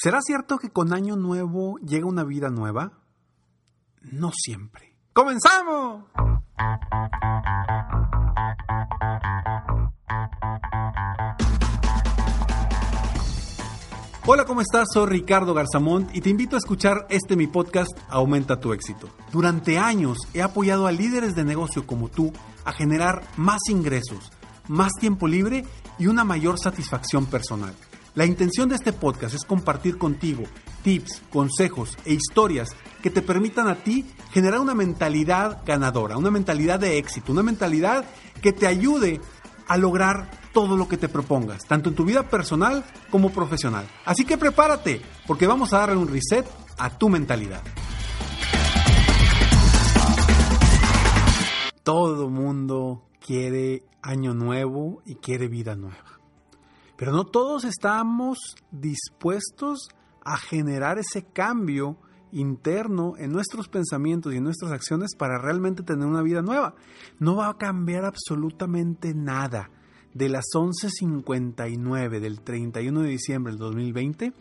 ¿Será cierto que con año nuevo llega una vida nueva? No siempre. ¡Comenzamos! Hola, ¿cómo estás? Soy Ricardo Garzamont y te invito a escuchar este mi podcast Aumenta tu éxito. Durante años he apoyado a líderes de negocio como tú a generar más ingresos, más tiempo libre y una mayor satisfacción personal. La intención de este podcast es compartir contigo tips, consejos e historias que te permitan a ti generar una mentalidad ganadora, una mentalidad de éxito, una mentalidad que te ayude a lograr todo lo que te propongas, tanto en tu vida personal como profesional. Así que prepárate, porque vamos a darle un reset a tu mentalidad. Todo mundo quiere año nuevo y quiere vida nueva. Pero no todos estamos dispuestos a generar ese cambio interno en nuestros pensamientos y en nuestras acciones para realmente tener una vida nueva. No va a cambiar absolutamente nada de las 11.59 del 31 de diciembre del 2020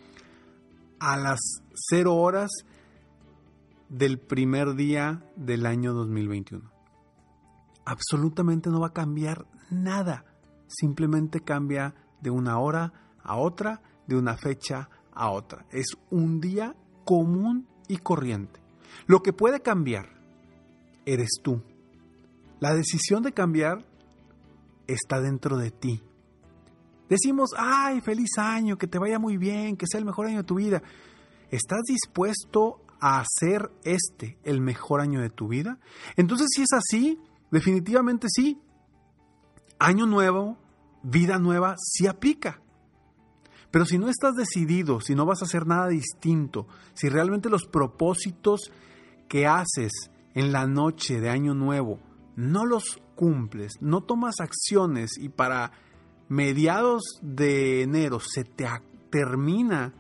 a las 0 horas del primer día del año 2021. Absolutamente no va a cambiar nada. Simplemente cambia de una hora a otra, de una fecha a otra. Es un día común y corriente. Lo que puede cambiar eres tú. La decisión de cambiar está dentro de ti. Decimos, ay, feliz año, que te vaya muy bien, que sea el mejor año de tu vida. ¿Estás dispuesto a hacer este el mejor año de tu vida? Entonces, si es así, definitivamente sí. Año nuevo, vida nueva, sí aplica. Pero si no estás decidido, si no vas a hacer nada distinto, si realmente los propósitos que haces en la noche de Año Nuevo no los cumples, no tomas acciones y para mediados de enero se te termina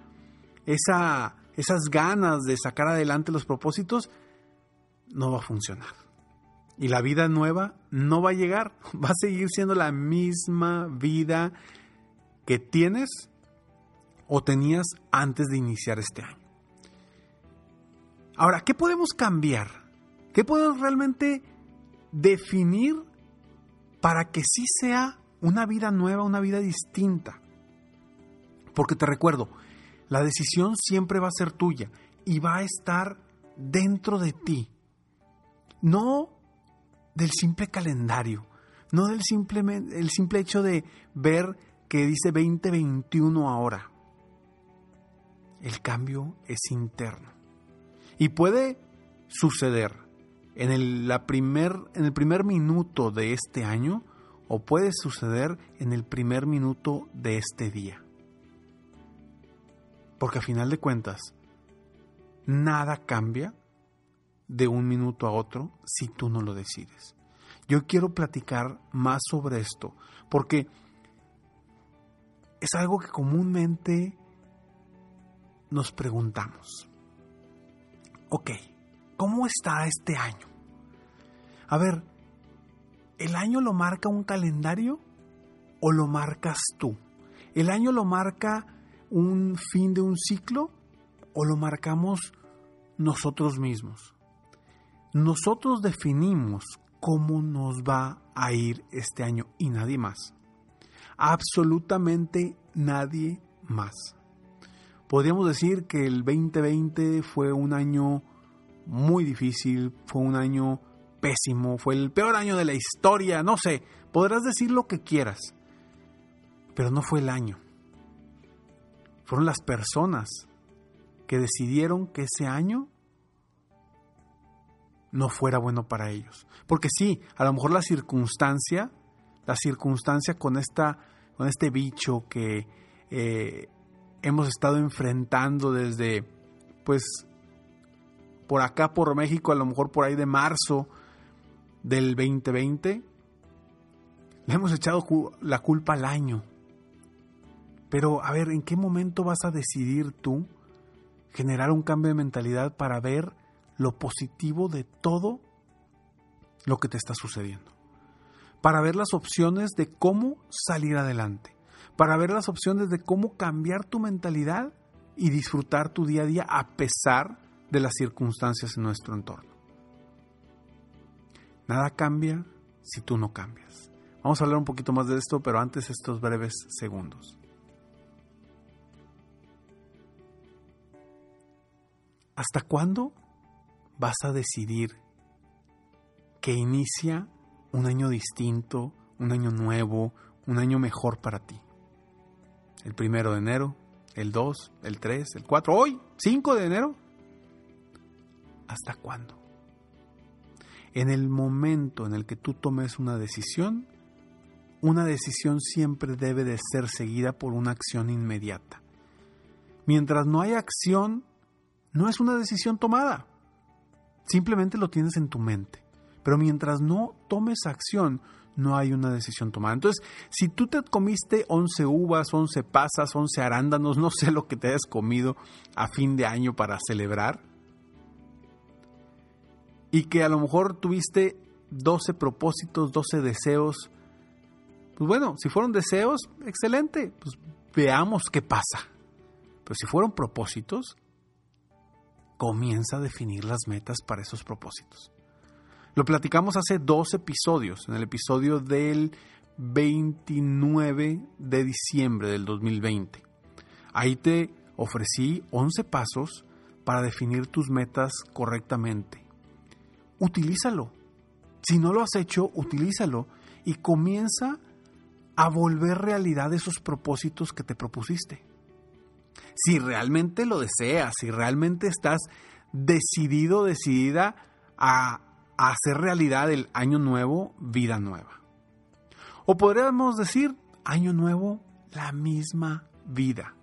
esa, esas ganas de sacar adelante los propósitos, no va a funcionar. Y la vida nueva no va a llegar, va a seguir siendo la misma vida que tienes o tenías antes de iniciar este año. Ahora, ¿qué podemos cambiar? ¿Qué podemos realmente definir para que sí sea una vida nueva, una vida distinta. Porque te recuerdo, la decisión siempre va a ser tuya y va a estar dentro de ti. No del simple calendario, no del simple, el simple hecho de ver que dice 2021 ahora. El cambio es interno. Y puede suceder en el, la primer, en el primer minuto de este año o puede suceder en el primer minuto de este día. Porque a final de cuentas, nada cambia de un minuto a otro si tú no lo decides. Yo quiero platicar más sobre esto porque es algo que comúnmente nos preguntamos. Ok, ¿Cómo está este año? A ver, ¿el año lo marca un calendario o lo marcas tú? ¿El año lo marca un fin de un ciclo o lo marcamos nosotros mismos? Nosotros definimos cómo nos va a ir este año y nadie más. Absolutamente nadie más. Podríamos decir que el 2020 fue un año muy difícil, fue un año pésimo, fue el peor año de la historia, no sé, podrás decir lo que quieras, pero no fue el año. Fueron las personas que decidieron que ese año no fuera bueno para ellos. Porque sí, a lo mejor la circunstancia, la circunstancia con, esta, con este bicho que eh, hemos estado enfrentando desde, pues, por acá, por México, a lo mejor por ahí de marzo del 2020, le hemos echado la culpa al año. Pero a ver, ¿en qué momento vas a decidir tú generar un cambio de mentalidad para ver lo positivo de todo lo que te está sucediendo? Para ver las opciones de cómo salir adelante. Para ver las opciones de cómo cambiar tu mentalidad y disfrutar tu día a día a pesar de las circunstancias en nuestro entorno. Nada cambia si tú no cambias. Vamos a hablar un poquito más de esto, pero antes estos breves segundos. ¿Hasta cuándo vas a decidir que inicia un año distinto, un año nuevo, un año mejor para ti? El primero de enero, el 2, el 3, el 4, hoy, 5 de enero. ¿Hasta cuándo? En el momento en el que tú tomes una decisión, una decisión siempre debe de ser seguida por una acción inmediata. Mientras no hay acción, no es una decisión tomada. Simplemente lo tienes en tu mente. Pero mientras no tomes acción, no hay una decisión tomada. Entonces, si tú te comiste 11 uvas, 11 pasas, 11 arándanos, no sé lo que te hayas comido a fin de año para celebrar, y que a lo mejor tuviste 12 propósitos, 12 deseos, pues bueno, si fueron deseos, excelente, pues veamos qué pasa. Pero si fueron propósitos, comienza a definir las metas para esos propósitos. Lo platicamos hace dos episodios, en el episodio del 29 de diciembre del 2020. Ahí te ofrecí 11 pasos para definir tus metas correctamente. Utilízalo. Si no lo has hecho, utilízalo y comienza a volver realidad esos propósitos que te propusiste si realmente lo deseas, si realmente estás decidido, decidida a, hacer realidad el año nuevo, vida nueva. O podríamos decir, año nuevo, la misma vida.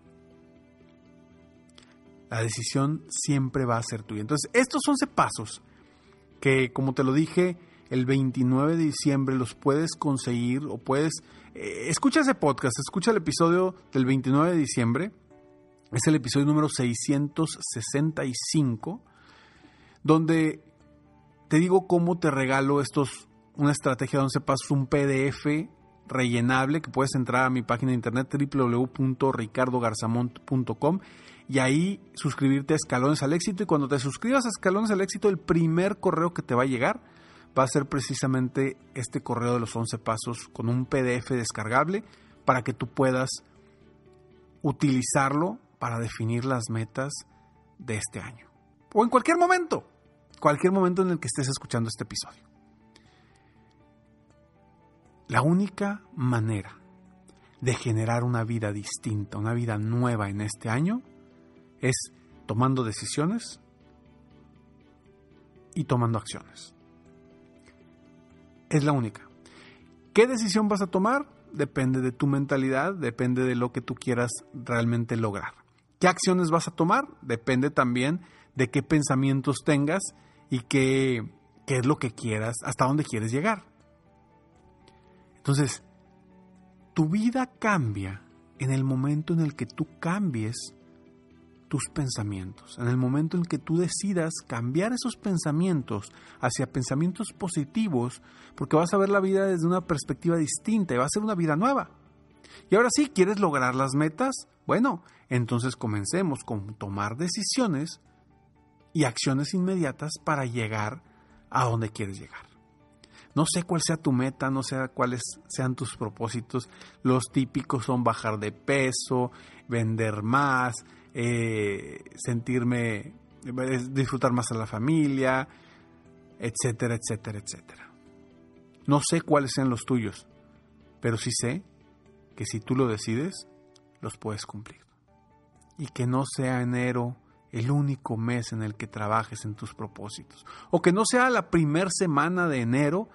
La decisión siempre va a ser tuya. Entonces, estos 11 pasos que, como te lo dije, el 29 de diciembre los puedes conseguir o puedes... Eh, escucha ese podcast, escucha el episodio del 29 de diciembre es el episodio número 665, donde te digo cómo te regalo estos, una estrategia de 11 pasos, un PDF rellenable que puedes entrar a mi página de internet www.ricardogarzamont.com y ahí suscribirte a Escalones al Éxito. Y cuando te suscribas a Escalones al Éxito el primer correo que te va a llegar va a ser precisamente este correo de los 11 pasos con un PDF descargable para que tú puedas utilizarlo para definir las metas de este año. O en cualquier momento, cualquier momento en el que estés escuchando este episodio. La única manera de generar una vida distinta, una vida nueva en este año, es tomando decisiones y tomando acciones. Es la única. ¿Qué decisión vas a tomar? Depende de tu mentalidad, depende de lo que tú quieras realmente lograr. ¿Qué acciones vas a tomar? Depende también de qué pensamientos tengas y qué, qué es lo que quieras, hasta dónde quieres llegar. Entonces, tu vida cambia en el momento en el que tú cambies tus pensamientos, en el momento en que tú decidas cambiar esos pensamientos hacia pensamientos positivos, porque vas a ver la vida desde una perspectiva distinta y va a ser una vida nueva. Y ahora sí, ¿quieres lograr las metas? Bueno, entonces comencemos con tomar decisiones y acciones inmediatas para llegar a donde quieres llegar. No sé cuál sea tu meta, no sé cuáles sean tus propósitos. Los típicos son bajar de peso, vender más, eh, sentirme, disfrutar más a la familia, etcétera, etcétera, etcétera. No sé cuáles sean los tuyos, pero sí sé que si tú lo decides, los puedes cumplir. Y que no sea enero el único mes en el que trabajes en tus propósitos. O que no sea la primera semana de enero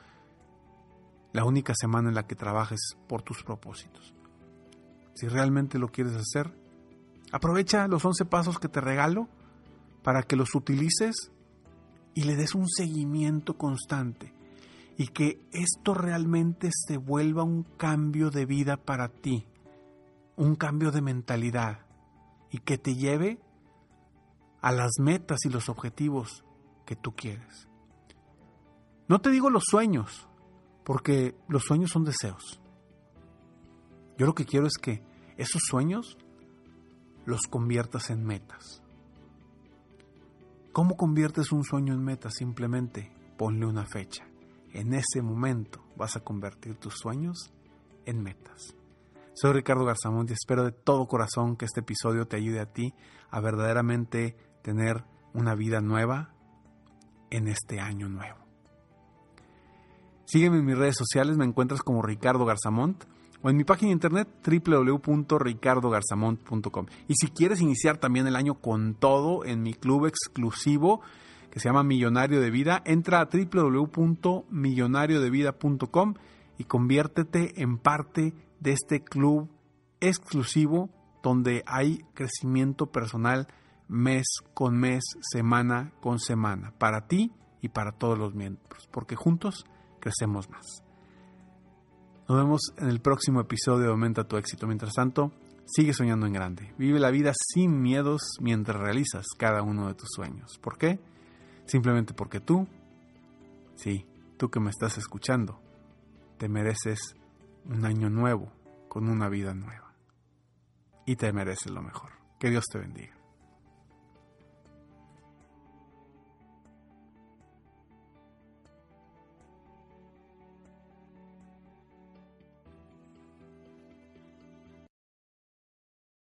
la única semana en la que trabajes por tus propósitos. Si realmente lo quieres hacer, aprovecha los 11 pasos que te regalo para que los utilices y le des un seguimiento constante y que esto realmente se vuelva un cambio de vida para ti, un cambio de mentalidad y que te lleve a las metas y los objetivos que tú quieres. No te digo los sueños, porque los sueños son deseos. Yo lo que quiero es que esos sueños los conviertas en metas. ¿Cómo conviertes un sueño en meta? Simplemente ponle una fecha. En ese momento vas a convertir tus sueños en metas. Soy Ricardo Garzamont y espero de todo corazón que este episodio te ayude a ti a verdaderamente tener una vida nueva en este año nuevo. Sígueme en mis redes sociales, me encuentras como Ricardo Garzamont o en mi página de internet www.ricardogarzamont.com. Y si quieres iniciar también el año con todo en mi club exclusivo que se llama Millonario de Vida, entra a www.millonariodevida.com y conviértete en parte de este club exclusivo donde hay crecimiento personal mes con mes, semana con semana, para ti y para todos los miembros, porque juntos crecemos más. Nos vemos en el próximo episodio de Aumenta tu éxito. Mientras tanto, sigue soñando en grande. Vive la vida sin miedos mientras realizas cada uno de tus sueños. ¿Por qué? Simplemente porque tú, sí, tú que me estás escuchando, te mereces un año nuevo con una vida nueva. Y te mereces lo mejor. Que Dios te bendiga.